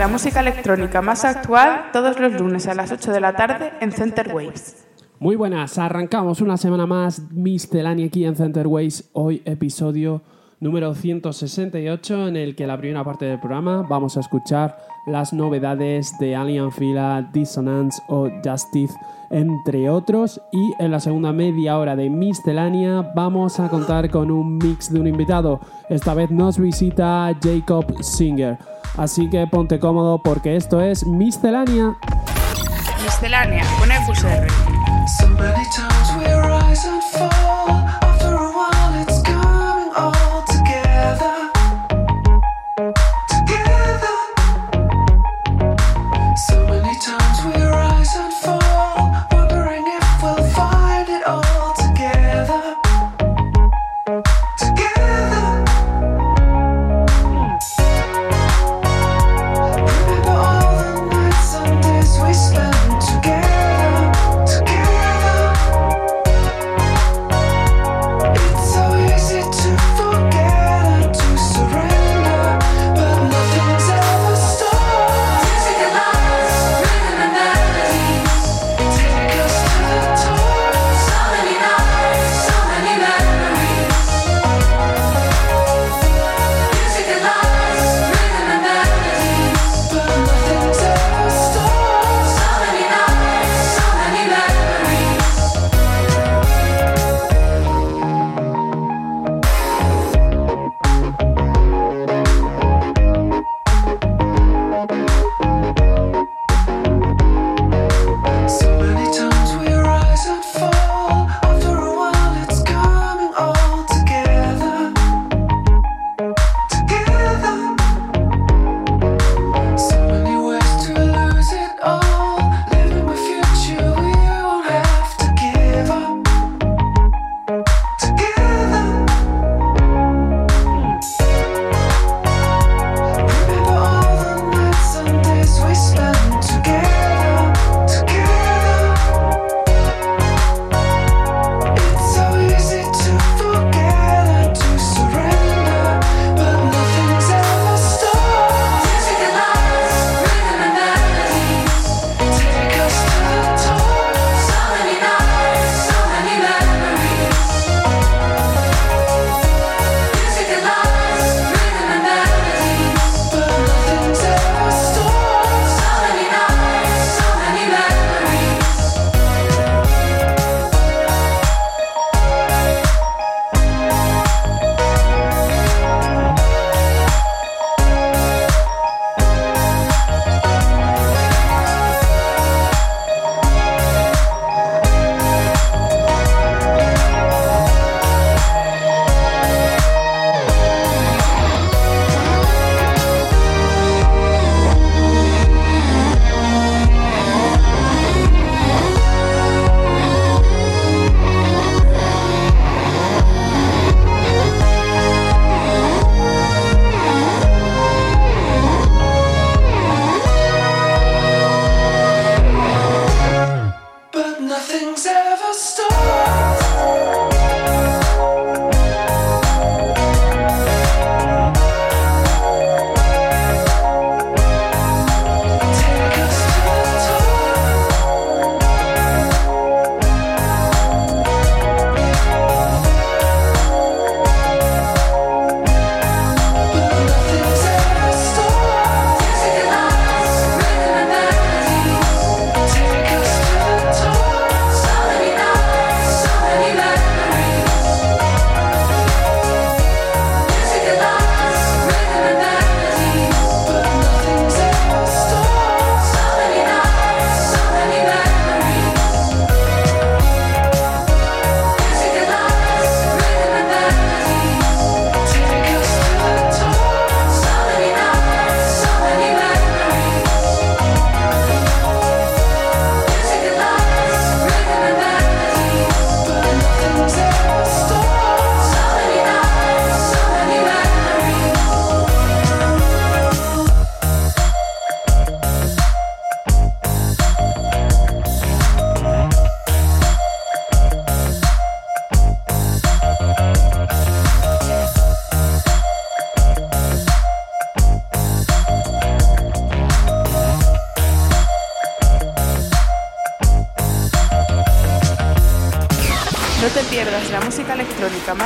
La música electrónica más actual todos los lunes a las 8 de la tarde en Center Waves. Muy buenas, arrancamos una semana más Miscelánea aquí en Center Waves. Hoy episodio número 168 en el que la primera parte del programa vamos a escuchar las novedades de Alien Fila, Dissonance o Justice, entre otros. Y en la segunda media hora de Miscelánea vamos a contar con un mix de un invitado. Esta vez nos visita Jacob Singer. Así que ponte cómodo porque esto es Miscelánea. Miscelánea con EQSR.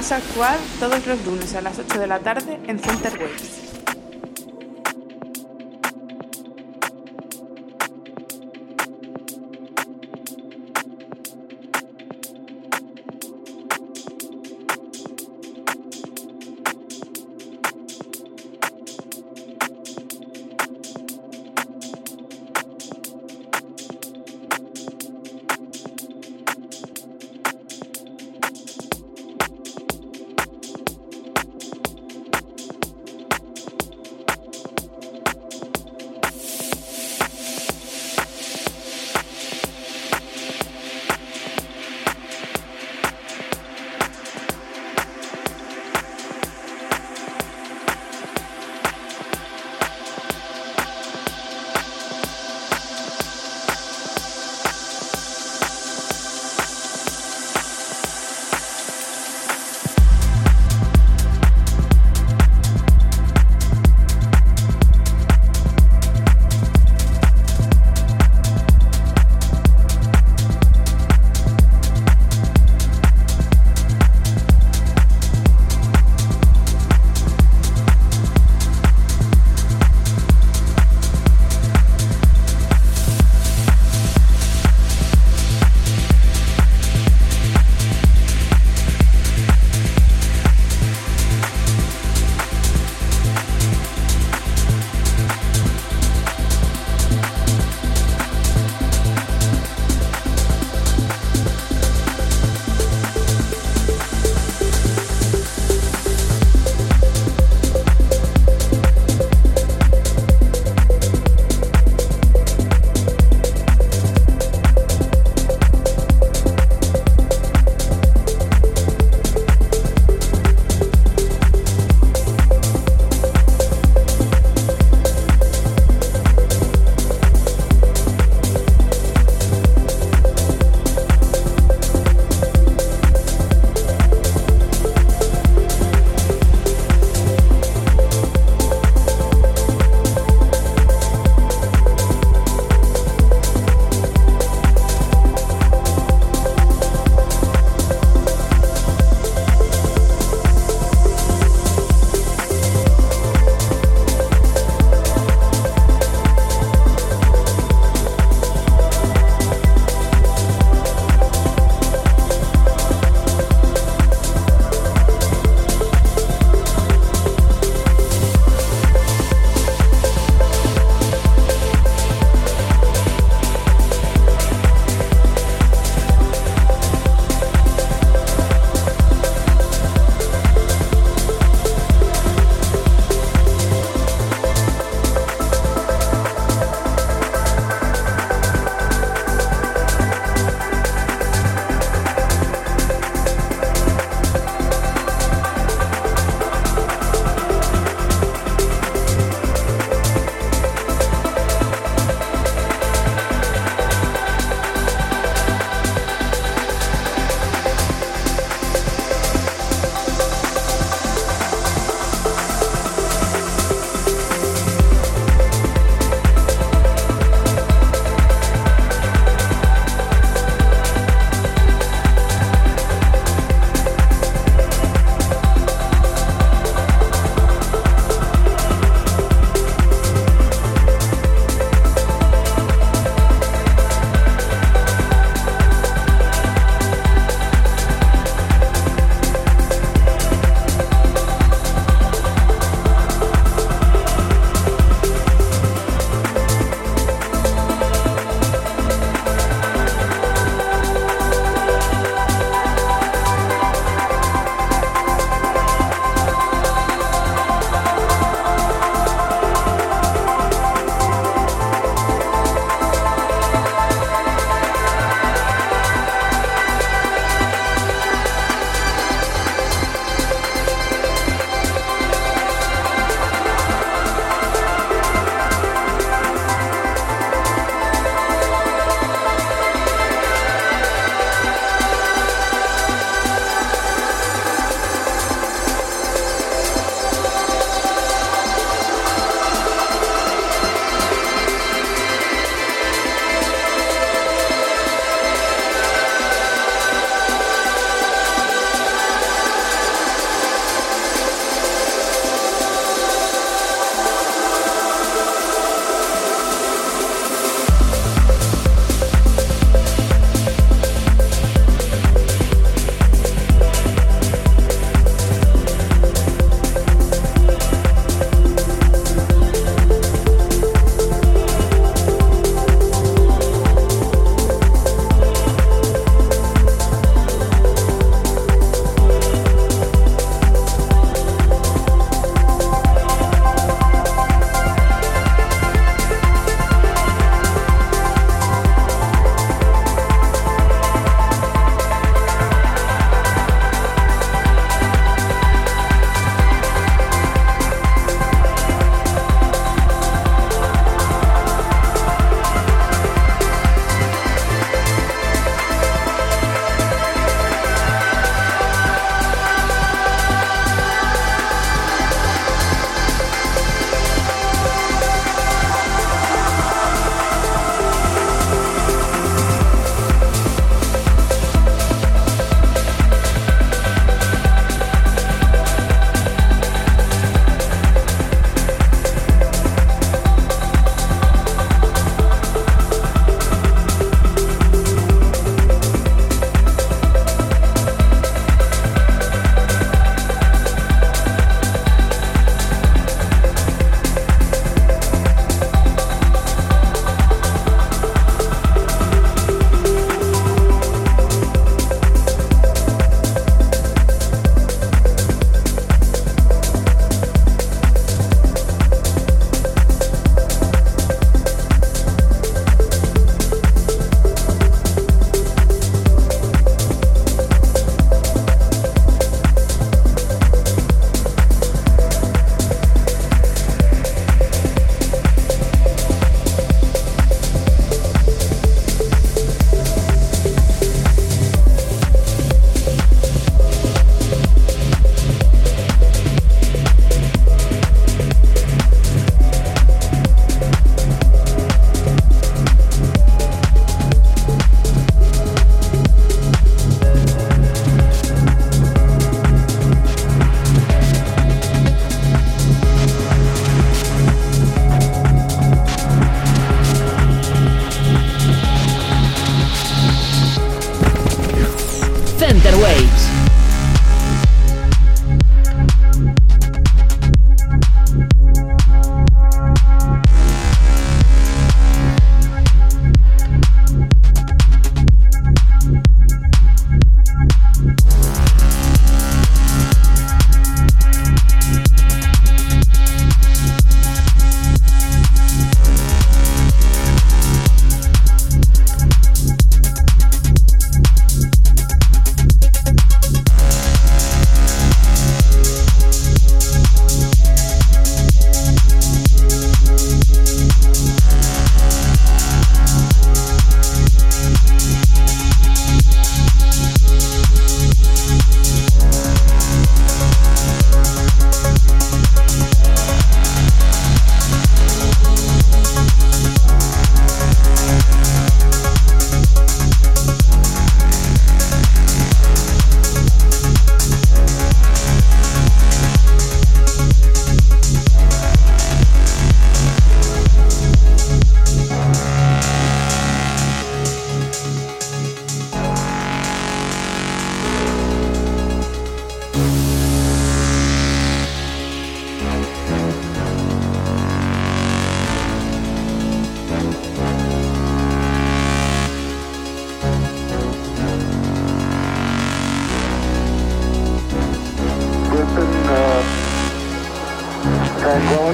Más actual todos los lunes a las 8 de la tarde en Center Waves.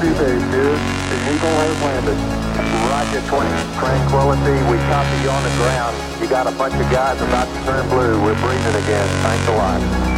Tranquility Base here. The Eagle has landed. Roger 20, Tranquility. We copy you on the ground. You got a bunch of guys about to turn blue. We're breathing again. Thanks a lot.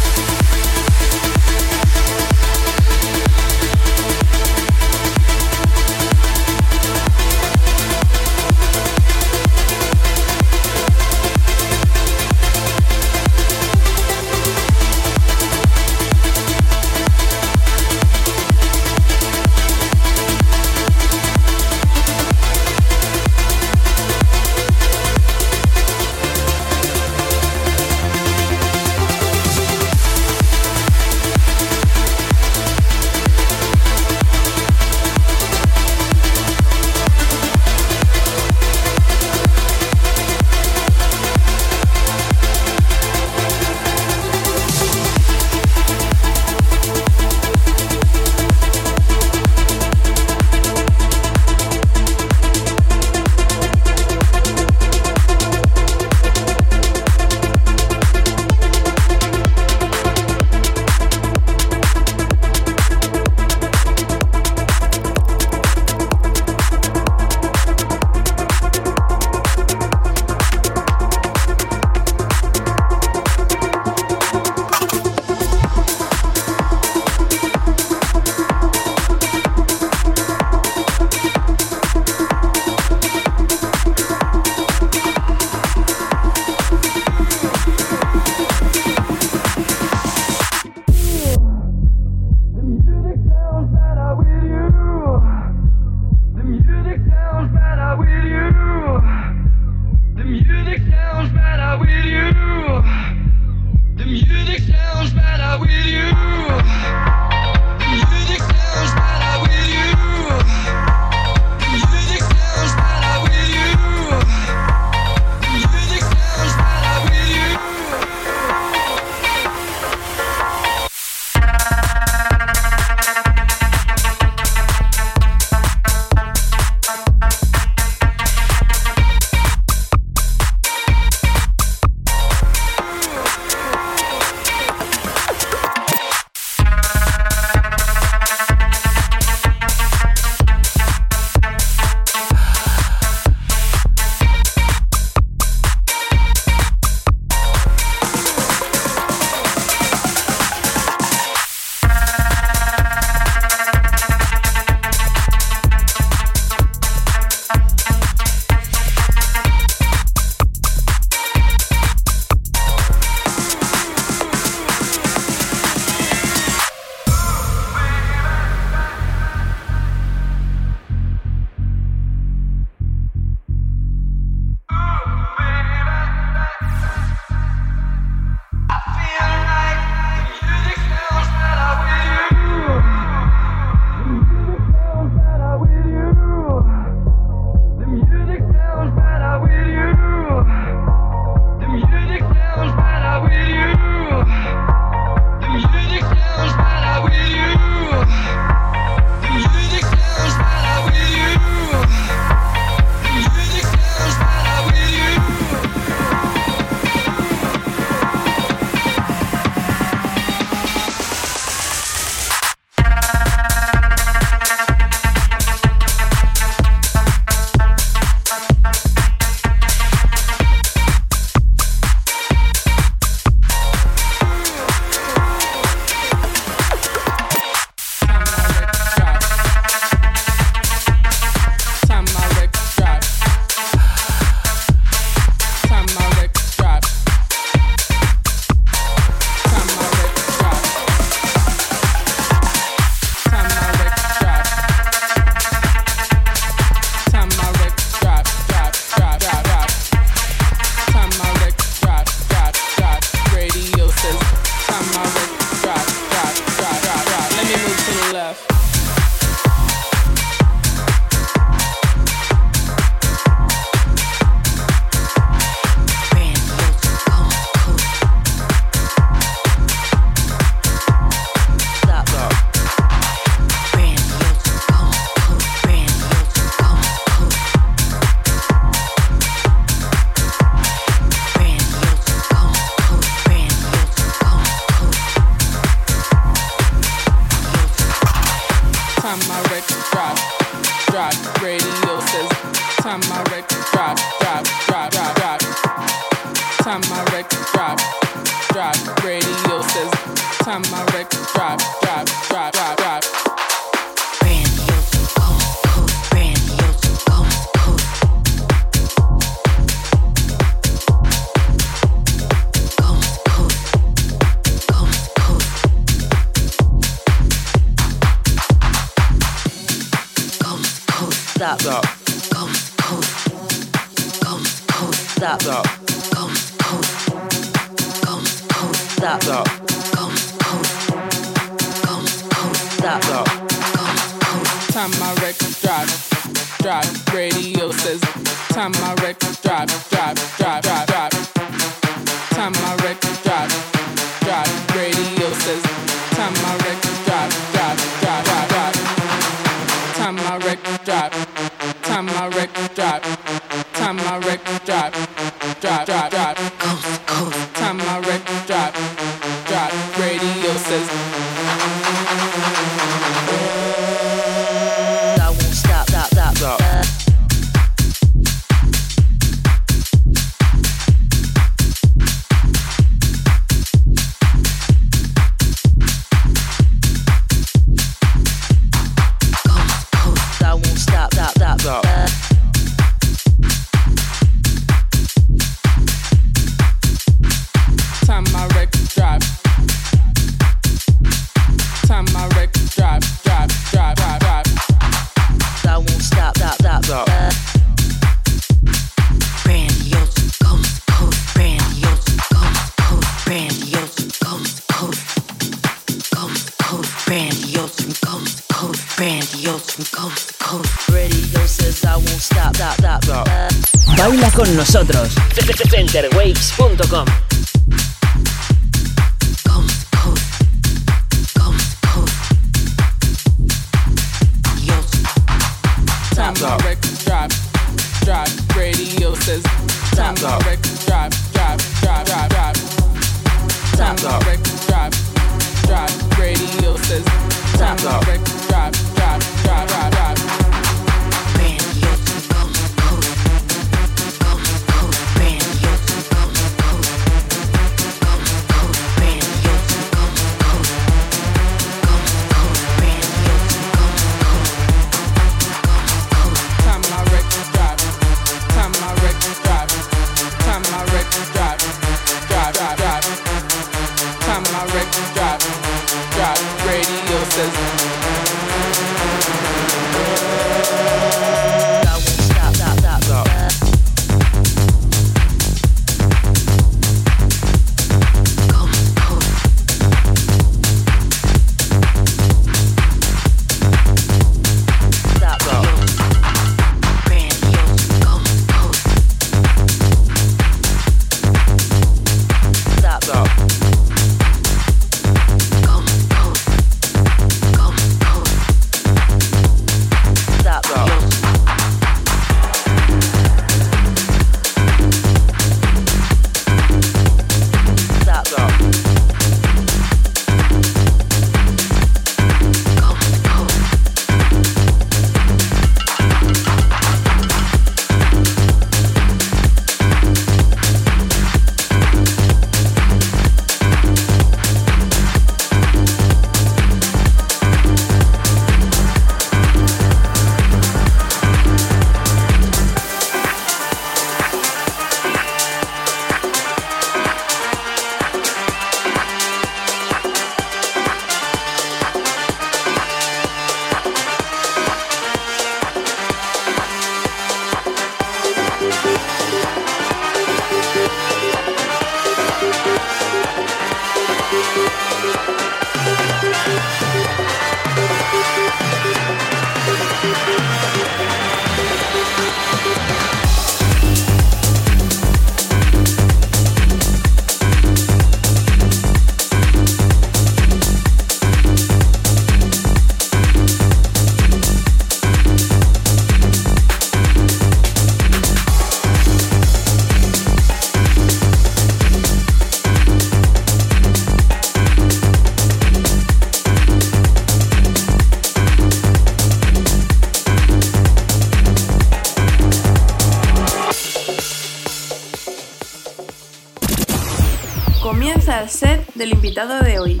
Al set del invitado de hoy.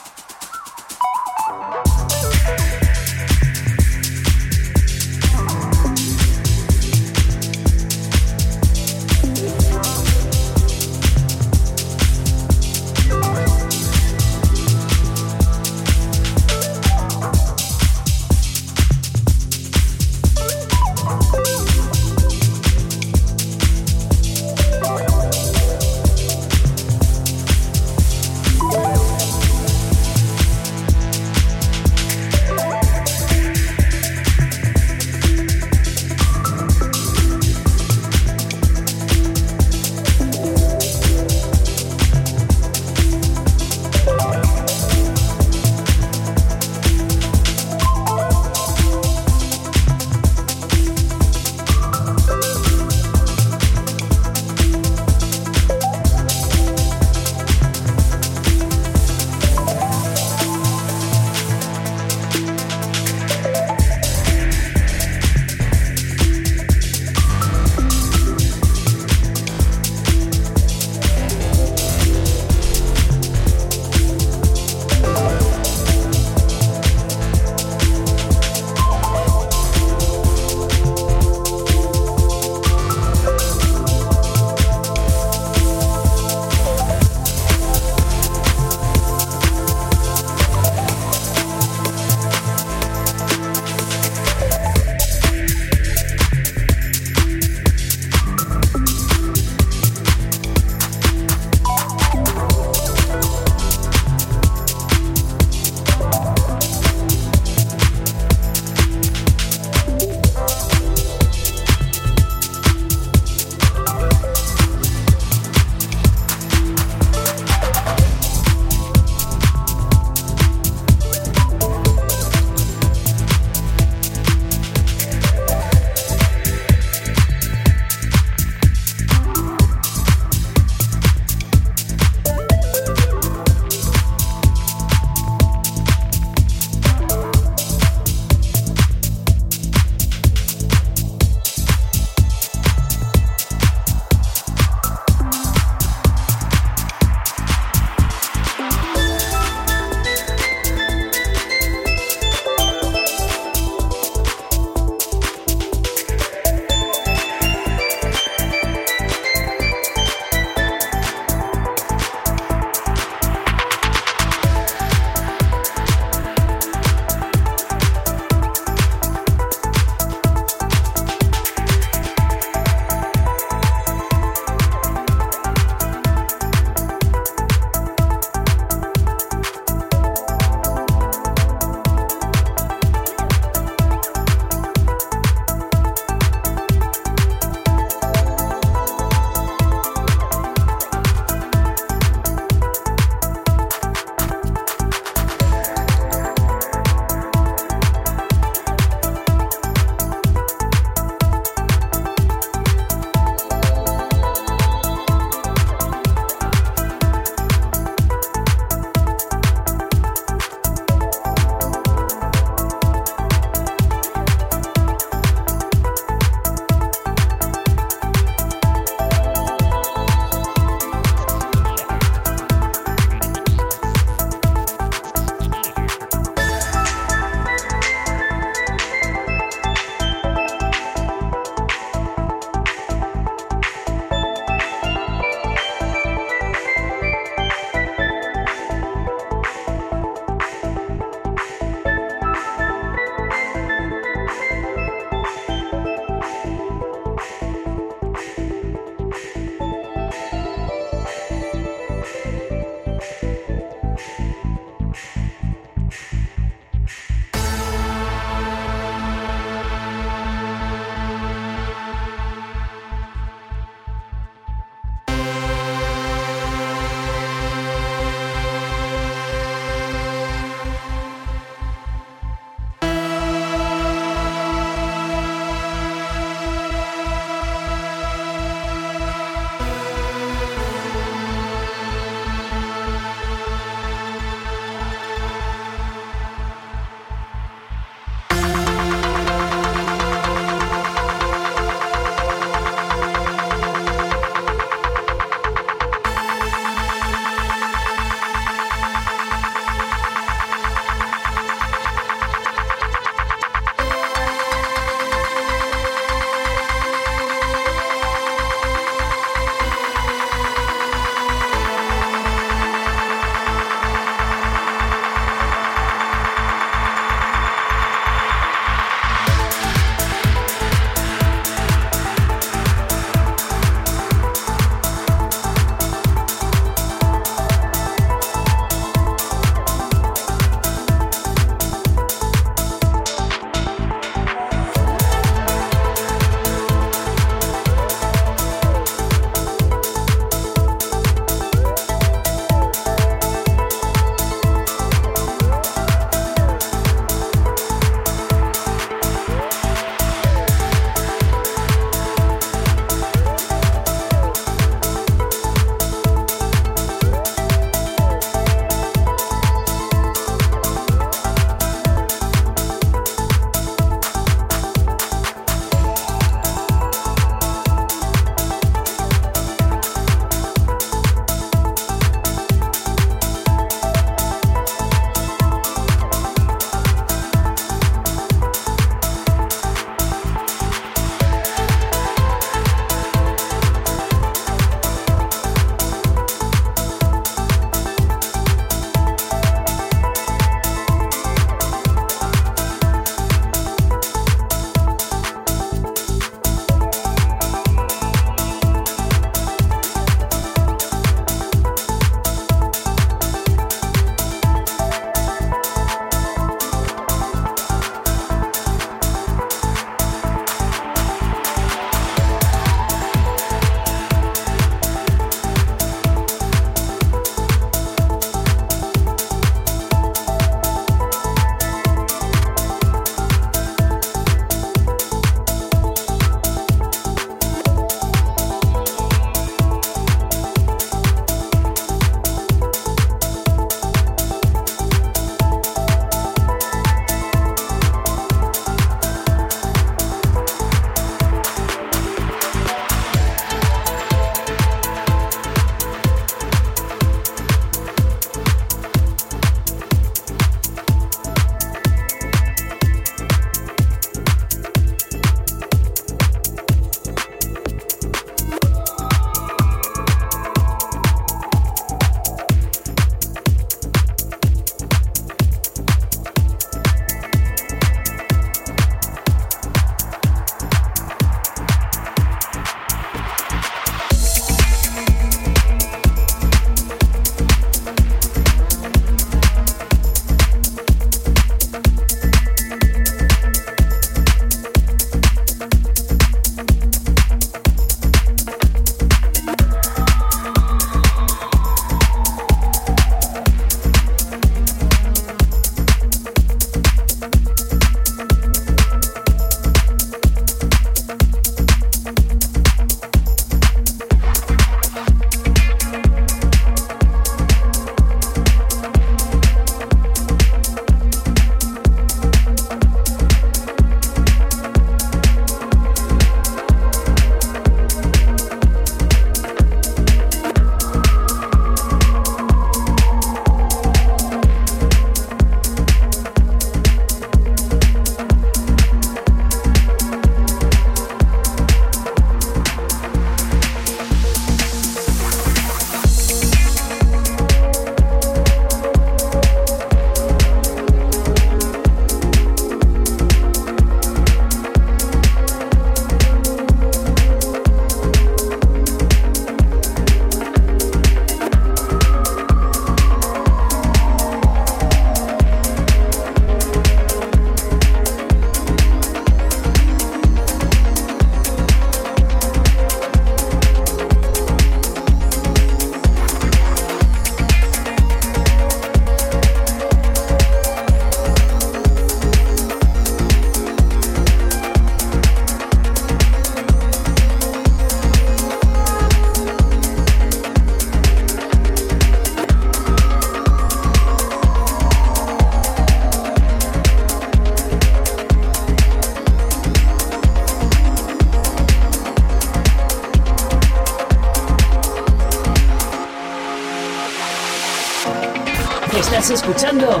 Escuchando